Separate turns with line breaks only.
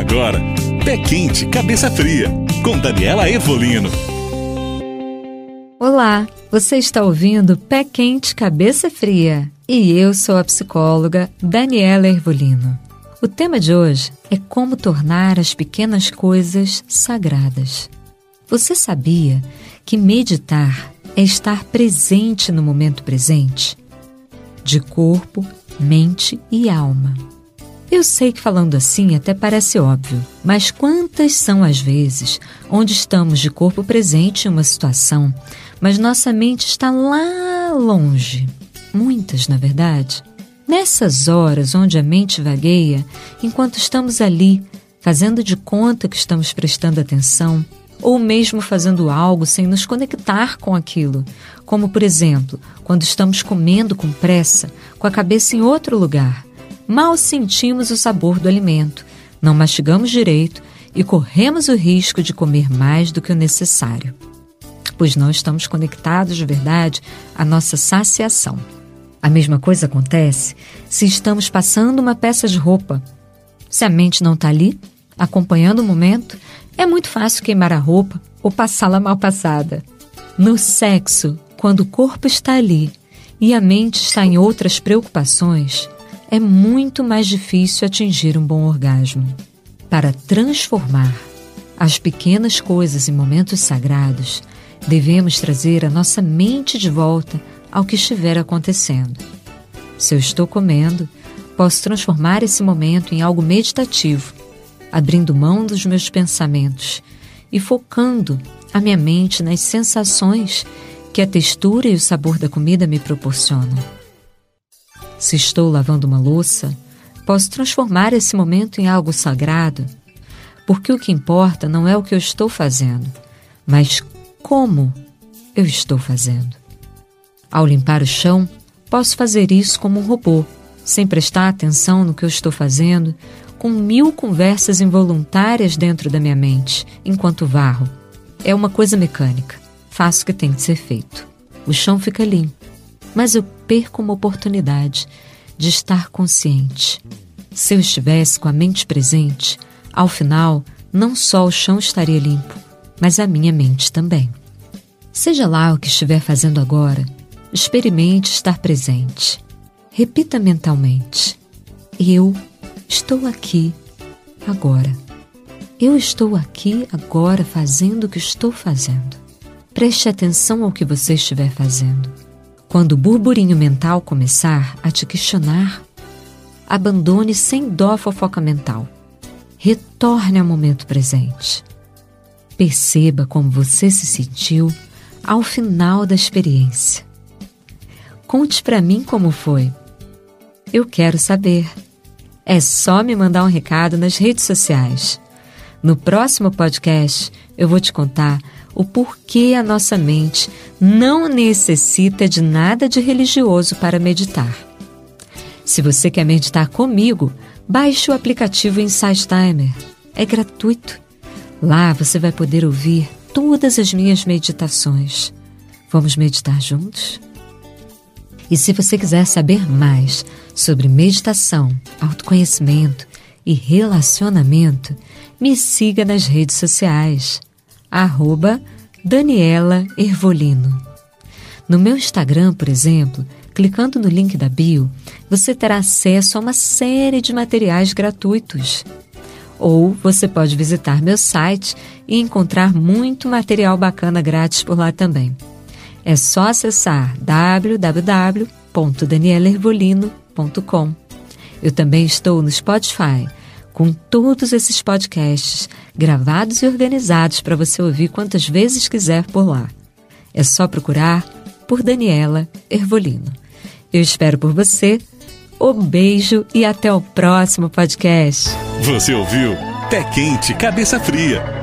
Agora, Pé Quente, Cabeça Fria, com Daniela Evolino.
Olá, você está ouvindo Pé Quente, Cabeça Fria e eu sou a psicóloga Daniela Ervolino. O tema de hoje é como tornar as pequenas coisas sagradas. Você sabia que meditar é estar presente no momento presente? De corpo, mente e alma. Eu sei que falando assim até parece óbvio, mas quantas são as vezes onde estamos de corpo presente em uma situação, mas nossa mente está lá longe? Muitas, na verdade. Nessas horas onde a mente vagueia, enquanto estamos ali, fazendo de conta que estamos prestando atenção, ou mesmo fazendo algo sem nos conectar com aquilo, como por exemplo, quando estamos comendo com pressa, com a cabeça em outro lugar mal sentimos o sabor do alimento, não mastigamos direito e corremos o risco de comer mais do que o necessário, pois não estamos conectados de verdade à nossa saciação. A mesma coisa acontece se estamos passando uma peça de roupa. Se a mente não está ali, acompanhando o momento, é muito fácil queimar a roupa ou passá-la mal passada. No sexo, quando o corpo está ali e a mente está em outras preocupações, é muito mais difícil atingir um bom orgasmo. Para transformar as pequenas coisas em momentos sagrados, devemos trazer a nossa mente de volta ao que estiver acontecendo. Se eu estou comendo, posso transformar esse momento em algo meditativo, abrindo mão dos meus pensamentos e focando a minha mente nas sensações que a textura e o sabor da comida me proporcionam. Se estou lavando uma louça, posso transformar esse momento em algo sagrado, porque o que importa não é o que eu estou fazendo, mas como eu estou fazendo. Ao limpar o chão, posso fazer isso como um robô, sem prestar atenção no que eu estou fazendo, com mil conversas involuntárias dentro da minha mente, enquanto varro. É uma coisa mecânica. Faço o que tem que ser feito. O chão fica limpo mas eu perco uma oportunidade de estar consciente. Se eu estivesse com a mente presente, ao final, não só o chão estaria limpo, mas a minha mente também. Seja lá o que estiver fazendo agora, experimente estar presente. Repita mentalmente: Eu estou aqui agora. Eu estou aqui agora fazendo o que estou fazendo. Preste atenção ao que você estiver fazendo. Quando o burburinho mental começar a te questionar, abandone sem dó a fofoca mental. Retorne ao momento presente. Perceba como você se sentiu ao final da experiência. Conte para mim como foi. Eu quero saber. É só me mandar um recado nas redes sociais. No próximo podcast, eu vou te contar o porquê a nossa mente não necessita de nada de religioso para meditar. Se você quer meditar comigo, baixe o aplicativo Insight Timer. É gratuito. Lá você vai poder ouvir todas as minhas meditações. Vamos meditar juntos? E se você quiser saber mais sobre meditação, autoconhecimento e relacionamento, me siga nas redes sociais arroba Daniela Ervolino. No meu Instagram, por exemplo, clicando no link da bio, você terá acesso a uma série de materiais gratuitos. Ou você pode visitar meu site e encontrar muito material bacana grátis por lá também. É só acessar www.danielervolino.com. Eu também estou no Spotify com todos esses podcasts gravados e organizados para você ouvir quantas vezes quiser por lá. É só procurar por Daniela Ervolino. Eu espero por você. Um beijo e até o próximo podcast.
Você ouviu Pé Quente, Cabeça Fria